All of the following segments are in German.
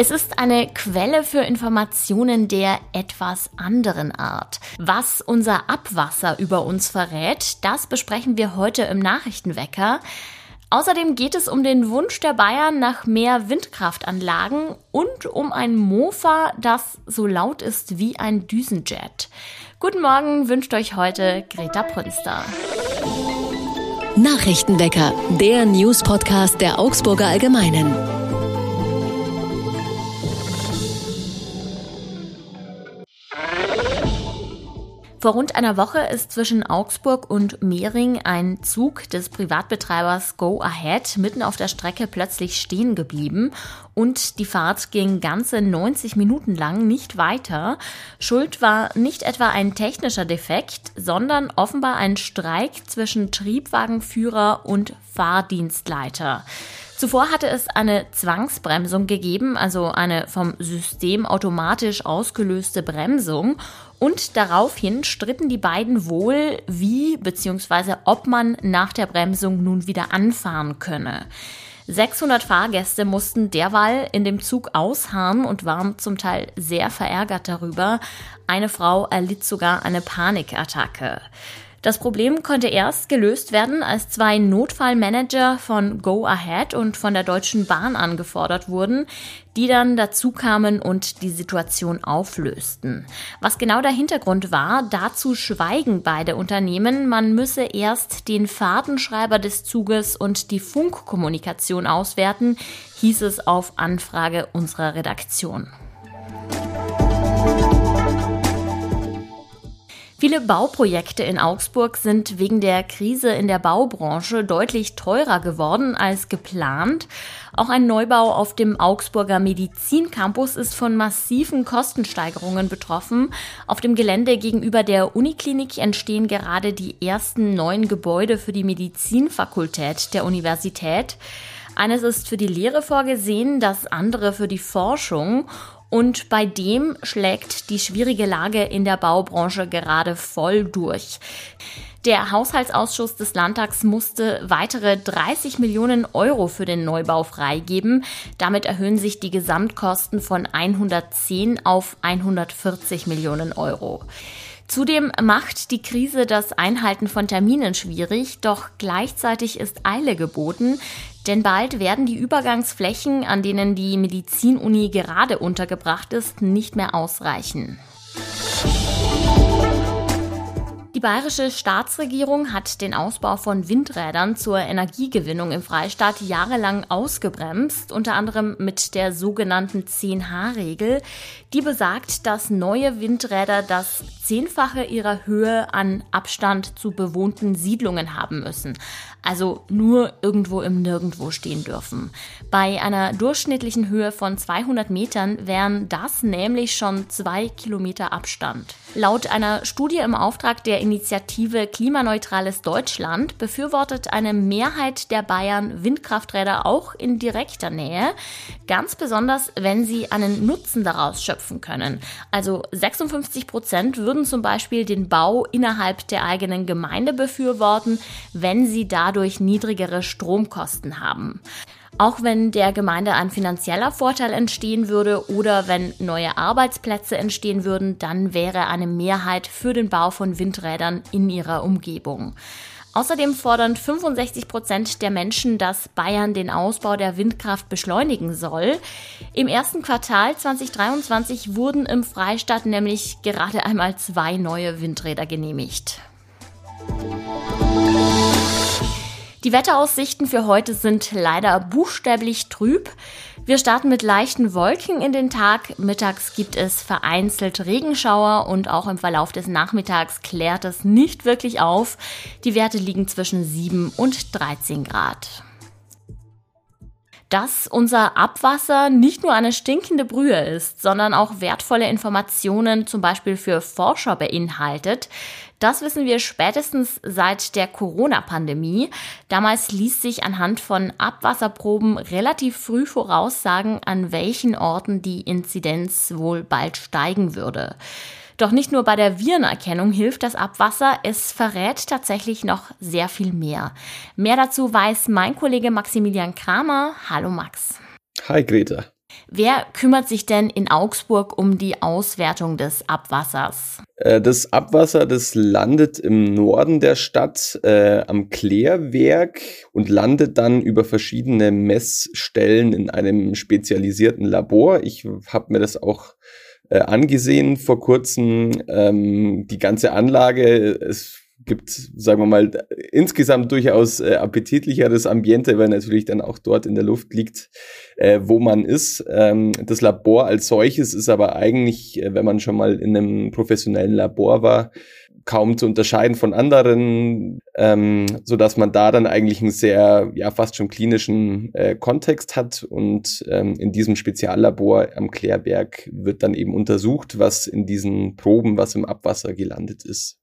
Es ist eine Quelle für Informationen der etwas anderen Art. Was unser Abwasser über uns verrät, das besprechen wir heute im Nachrichtenwecker. Außerdem geht es um den Wunsch der Bayern nach mehr Windkraftanlagen und um ein Mofa, das so laut ist wie ein Düsenjet. Guten Morgen wünscht euch heute Greta Prünster. Nachrichtenwecker, der News-Podcast der Augsburger Allgemeinen. Vor rund einer Woche ist zwischen Augsburg und Mehring ein Zug des Privatbetreibers Go Ahead mitten auf der Strecke plötzlich stehen geblieben und die Fahrt ging ganze 90 Minuten lang nicht weiter. Schuld war nicht etwa ein technischer Defekt, sondern offenbar ein Streik zwischen Triebwagenführer und Fahrdienstleiter. Zuvor hatte es eine Zwangsbremsung gegeben, also eine vom System automatisch ausgelöste Bremsung. Und daraufhin stritten die beiden wohl, wie bzw. ob man nach der Bremsung nun wieder anfahren könne. 600 Fahrgäste mussten derweil in dem Zug ausharren und waren zum Teil sehr verärgert darüber. Eine Frau erlitt sogar eine Panikattacke. Das Problem konnte erst gelöst werden, als zwei Notfallmanager von Go Ahead und von der Deutschen Bahn angefordert wurden, die dann dazu kamen und die Situation auflösten. Was genau der Hintergrund war, dazu schweigen beide Unternehmen. Man müsse erst den Fahrtenschreiber des Zuges und die Funkkommunikation auswerten, hieß es auf Anfrage unserer Redaktion. Viele Bauprojekte in Augsburg sind wegen der Krise in der Baubranche deutlich teurer geworden als geplant. Auch ein Neubau auf dem Augsburger Medizincampus ist von massiven Kostensteigerungen betroffen. Auf dem Gelände gegenüber der Uniklinik entstehen gerade die ersten neuen Gebäude für die Medizinfakultät der Universität. Eines ist für die Lehre vorgesehen, das andere für die Forschung. Und bei dem schlägt die schwierige Lage in der Baubranche gerade voll durch. Der Haushaltsausschuss des Landtags musste weitere 30 Millionen Euro für den Neubau freigeben. Damit erhöhen sich die Gesamtkosten von 110 auf 140 Millionen Euro. Zudem macht die Krise das Einhalten von Terminen schwierig, doch gleichzeitig ist Eile geboten, denn bald werden die Übergangsflächen, an denen die Medizinuni gerade untergebracht ist, nicht mehr ausreichen. Die bayerische Staatsregierung hat den Ausbau von Windrädern zur Energiegewinnung im Freistaat jahrelang ausgebremst, unter anderem mit der sogenannten 10H-Regel, die besagt, dass neue Windräder das Zehnfache ihrer Höhe an Abstand zu bewohnten Siedlungen haben müssen also nur irgendwo im Nirgendwo stehen dürfen. Bei einer durchschnittlichen Höhe von 200 Metern wären das nämlich schon zwei Kilometer Abstand. Laut einer Studie im Auftrag der Initiative Klimaneutrales Deutschland befürwortet eine Mehrheit der Bayern Windkrafträder auch in direkter Nähe, ganz besonders wenn sie einen Nutzen daraus schöpfen können. Also 56 Prozent würden zum Beispiel den Bau innerhalb der eigenen Gemeinde befürworten, wenn sie dadurch dadurch niedrigere Stromkosten haben. Auch wenn der Gemeinde ein finanzieller Vorteil entstehen würde oder wenn neue Arbeitsplätze entstehen würden, dann wäre eine Mehrheit für den Bau von Windrädern in ihrer Umgebung. Außerdem fordern 65 Prozent der Menschen, dass Bayern den Ausbau der Windkraft beschleunigen soll. Im ersten Quartal 2023 wurden im Freistaat nämlich gerade einmal zwei neue Windräder genehmigt. Die Wetteraussichten für heute sind leider buchstäblich trüb. Wir starten mit leichten Wolken in den Tag. Mittags gibt es vereinzelt Regenschauer und auch im Verlauf des Nachmittags klärt es nicht wirklich auf. Die Werte liegen zwischen 7 und 13 Grad dass unser Abwasser nicht nur eine stinkende Brühe ist, sondern auch wertvolle Informationen zum Beispiel für Forscher beinhaltet. Das wissen wir spätestens seit der Corona-Pandemie. Damals ließ sich anhand von Abwasserproben relativ früh voraussagen, an welchen Orten die Inzidenz wohl bald steigen würde. Doch nicht nur bei der Virenerkennung hilft das Abwasser, es verrät tatsächlich noch sehr viel mehr. Mehr dazu weiß mein Kollege Maximilian Kramer. Hallo Max. Hi Greta. Wer kümmert sich denn in Augsburg um die Auswertung des Abwassers? Äh, das Abwasser, das landet im Norden der Stadt äh, am Klärwerk und landet dann über verschiedene Messstellen in einem spezialisierten Labor. Ich habe mir das auch äh, angesehen vor kurzem. Ähm, die ganze Anlage, es gibt, sagen wir mal, insgesamt durchaus äh, appetitlicheres Ambiente, weil natürlich dann auch dort in der Luft liegt, äh, wo man ist. Ähm, das Labor als solches ist aber eigentlich, äh, wenn man schon mal in einem professionellen Labor war, kaum zu unterscheiden von anderen, ähm, so dass man da dann eigentlich einen sehr, ja, fast schon klinischen äh, Kontext hat. Und ähm, in diesem Speziallabor am Klärberg wird dann eben untersucht, was in diesen Proben, was im Abwasser gelandet ist.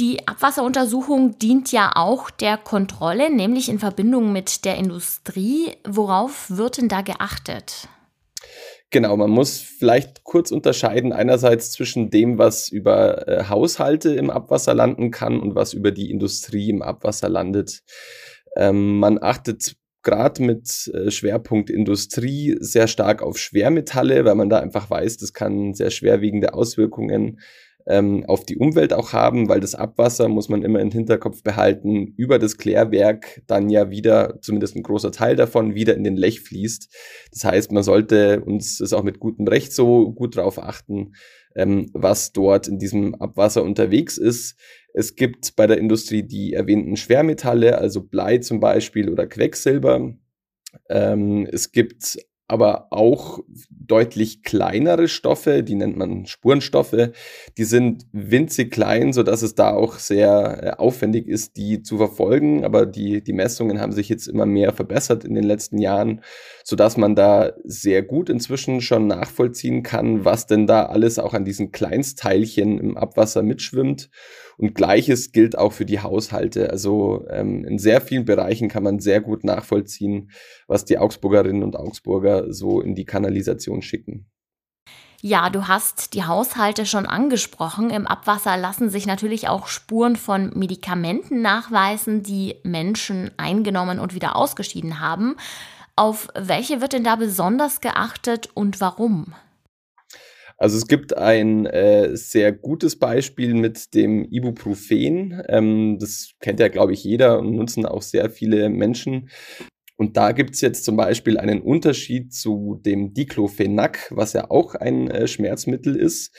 Die Abwasseruntersuchung dient ja auch der Kontrolle, nämlich in Verbindung mit der Industrie. Worauf wird denn da geachtet? Genau, man muss vielleicht kurz unterscheiden einerseits zwischen dem, was über äh, Haushalte im Abwasser landen kann und was über die Industrie im Abwasser landet. Ähm, man achtet gerade mit äh, Schwerpunkt Industrie sehr stark auf Schwermetalle, weil man da einfach weiß, das kann sehr schwerwiegende Auswirkungen ähm, auf die Umwelt auch haben, weil das Abwasser, muss man immer im Hinterkopf behalten, über das Klärwerk dann ja wieder, zumindest ein großer Teil davon, wieder in den Lech fließt. Das heißt, man sollte uns das auch mit gutem Recht so gut drauf achten, ähm, was dort in diesem Abwasser unterwegs ist. Es gibt bei der Industrie die erwähnten Schwermetalle, also Blei zum Beispiel oder Quecksilber. Ähm, es gibt aber auch deutlich kleinere Stoffe, die nennt man Spurenstoffe. Die sind winzig klein, so dass es da auch sehr äh, aufwendig ist, die zu verfolgen. Aber die, die Messungen haben sich jetzt immer mehr verbessert in den letzten Jahren, so dass man da sehr gut inzwischen schon nachvollziehen kann, was denn da alles auch an diesen Kleinstteilchen im Abwasser mitschwimmt. Und gleiches gilt auch für die Haushalte. Also ähm, in sehr vielen Bereichen kann man sehr gut nachvollziehen, was die Augsburgerinnen und Augsburger so in die Kanalisation schicken. Ja, du hast die Haushalte schon angesprochen. Im Abwasser lassen sich natürlich auch Spuren von Medikamenten nachweisen, die Menschen eingenommen und wieder ausgeschieden haben. Auf welche wird denn da besonders geachtet und warum? Also es gibt ein äh, sehr gutes Beispiel mit dem Ibuprofen. Ähm, das kennt ja, glaube ich, jeder und nutzen auch sehr viele Menschen. Und da gibt's jetzt zum Beispiel einen Unterschied zu dem Diclofenac, was ja auch ein äh, Schmerzmittel ist.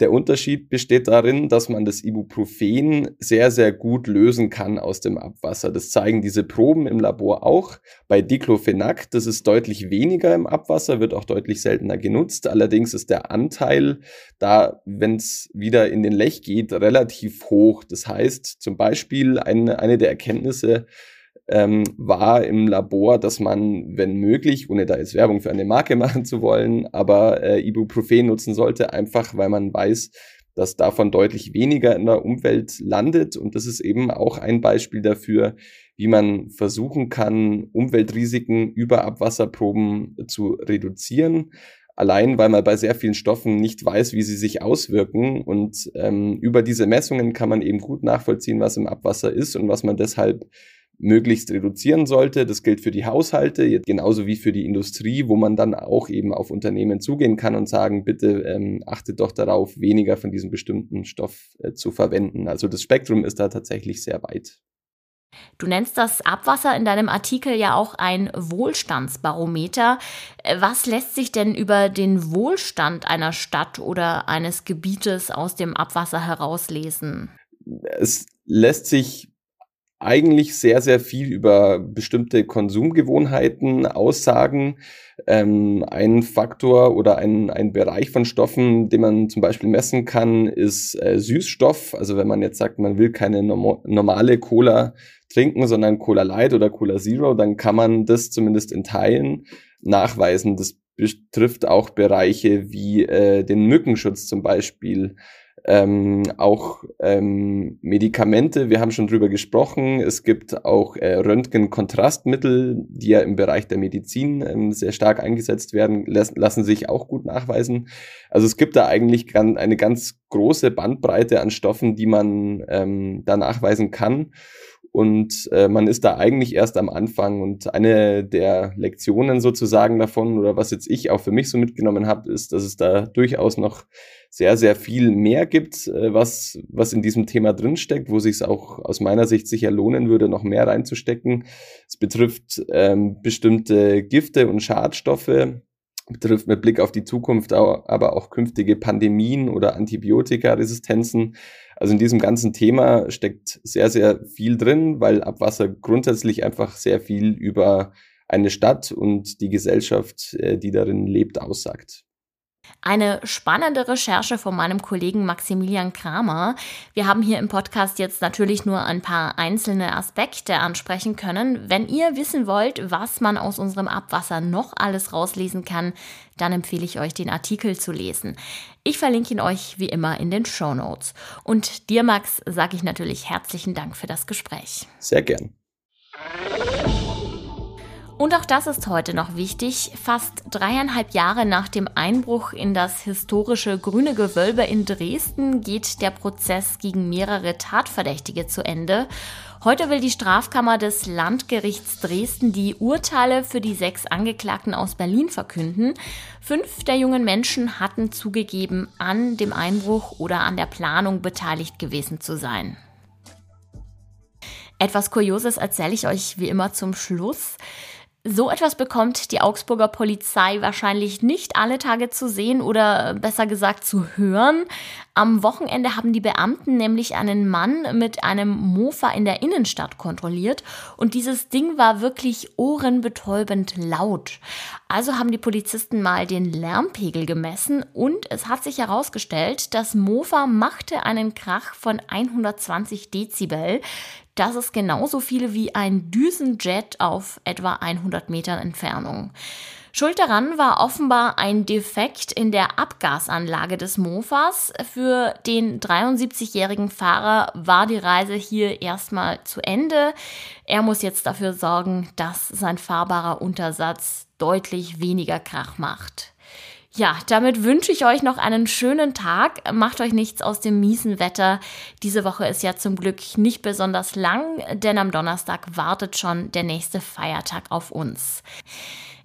Der Unterschied besteht darin, dass man das Ibuprofen sehr, sehr gut lösen kann aus dem Abwasser. Das zeigen diese Proben im Labor auch. Bei Diclofenac, das ist deutlich weniger im Abwasser, wird auch deutlich seltener genutzt. Allerdings ist der Anteil da, wenn es wieder in den Lech geht, relativ hoch. Das heißt zum Beispiel eine, eine der Erkenntnisse, ähm, war im Labor, dass man, wenn möglich, ohne da jetzt Werbung für eine Marke machen zu wollen, aber äh, Ibuprofen nutzen sollte, einfach weil man weiß, dass davon deutlich weniger in der Umwelt landet. Und das ist eben auch ein Beispiel dafür, wie man versuchen kann, Umweltrisiken über Abwasserproben zu reduzieren. Allein weil man bei sehr vielen Stoffen nicht weiß, wie sie sich auswirken. Und ähm, über diese Messungen kann man eben gut nachvollziehen, was im Abwasser ist und was man deshalb möglichst reduzieren sollte. Das gilt für die Haushalte, genauso wie für die Industrie, wo man dann auch eben auf Unternehmen zugehen kann und sagen, bitte ähm, achtet doch darauf, weniger von diesem bestimmten Stoff äh, zu verwenden. Also das Spektrum ist da tatsächlich sehr weit. Du nennst das Abwasser in deinem Artikel ja auch ein Wohlstandsbarometer. Äh, was lässt sich denn über den Wohlstand einer Stadt oder eines Gebietes aus dem Abwasser herauslesen? Es lässt sich eigentlich sehr, sehr viel über bestimmte Konsumgewohnheiten aussagen. Ähm, ein Faktor oder ein, ein Bereich von Stoffen, den man zum Beispiel messen kann, ist äh, Süßstoff. Also wenn man jetzt sagt, man will keine norm normale Cola trinken, sondern Cola Light oder Cola Zero, dann kann man das zumindest in Teilen nachweisen. Das betrifft auch Bereiche wie äh, den Mückenschutz zum Beispiel ähm, auch ähm, Medikamente, wir haben schon drüber gesprochen. Es gibt auch äh, Röntgenkontrastmittel, die ja im Bereich der Medizin ähm, sehr stark eingesetzt werden, las lassen sich auch gut nachweisen. Also es gibt da eigentlich ganz, eine ganz große Bandbreite an Stoffen, die man ähm, da nachweisen kann. und äh, man ist da eigentlich erst am Anfang. Und eine der Lektionen sozusagen davon, oder was jetzt ich auch für mich so mitgenommen habe, ist, dass es da durchaus noch sehr, sehr viel mehr gibt, äh, was, was in diesem Thema drinsteckt, wo sich es auch aus meiner Sicht sicher lohnen würde, noch mehr reinzustecken. Es betrifft ähm, bestimmte Gifte und Schadstoffe, betrifft mit Blick auf die Zukunft aber auch künftige Pandemien oder Antibiotikaresistenzen. Also in diesem ganzen Thema steckt sehr, sehr viel drin, weil Abwasser grundsätzlich einfach sehr viel über eine Stadt und die Gesellschaft, äh, die darin lebt, aussagt. Eine spannende Recherche von meinem Kollegen Maximilian Kramer. Wir haben hier im Podcast jetzt natürlich nur ein paar einzelne Aspekte ansprechen können. Wenn ihr wissen wollt, was man aus unserem Abwasser noch alles rauslesen kann, dann empfehle ich euch, den Artikel zu lesen. Ich verlinke ihn euch wie immer in den Show Notes. Und dir, Max, sage ich natürlich herzlichen Dank für das Gespräch. Sehr gern. Und auch das ist heute noch wichtig. Fast dreieinhalb Jahre nach dem Einbruch in das historische Grüne Gewölbe in Dresden geht der Prozess gegen mehrere Tatverdächtige zu Ende. Heute will die Strafkammer des Landgerichts Dresden die Urteile für die sechs Angeklagten aus Berlin verkünden. Fünf der jungen Menschen hatten zugegeben, an dem Einbruch oder an der Planung beteiligt gewesen zu sein. Etwas Kurioses erzähle ich euch wie immer zum Schluss. So etwas bekommt die Augsburger Polizei wahrscheinlich nicht alle Tage zu sehen oder besser gesagt zu hören. Am Wochenende haben die Beamten nämlich einen Mann mit einem Mofa in der Innenstadt kontrolliert und dieses Ding war wirklich ohrenbetäubend laut. Also haben die Polizisten mal den Lärmpegel gemessen und es hat sich herausgestellt, das Mofa machte einen Krach von 120 Dezibel. Das ist genauso viel wie ein Düsenjet auf etwa 100 Metern Entfernung. Schuld daran war offenbar ein Defekt in der Abgasanlage des Mofas. Für den 73-jährigen Fahrer war die Reise hier erstmal zu Ende. Er muss jetzt dafür sorgen, dass sein fahrbarer Untersatz deutlich weniger Krach macht. Ja, damit wünsche ich euch noch einen schönen Tag. Macht euch nichts aus dem miesen Wetter. Diese Woche ist ja zum Glück nicht besonders lang, denn am Donnerstag wartet schon der nächste Feiertag auf uns.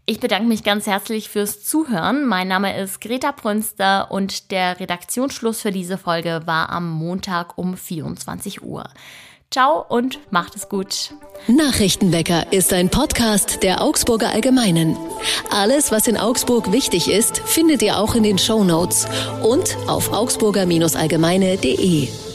Ich bedanke mich ganz herzlich fürs Zuhören. Mein Name ist Greta Prünster und der Redaktionsschluss für diese Folge war am Montag um 24 Uhr. Ciao und macht es gut. Nachrichtenwecker ist ein Podcast der Augsburger Allgemeinen. Alles, was in Augsburg wichtig ist, findet ihr auch in den Show Notes und auf augsburger-allgemeine.de.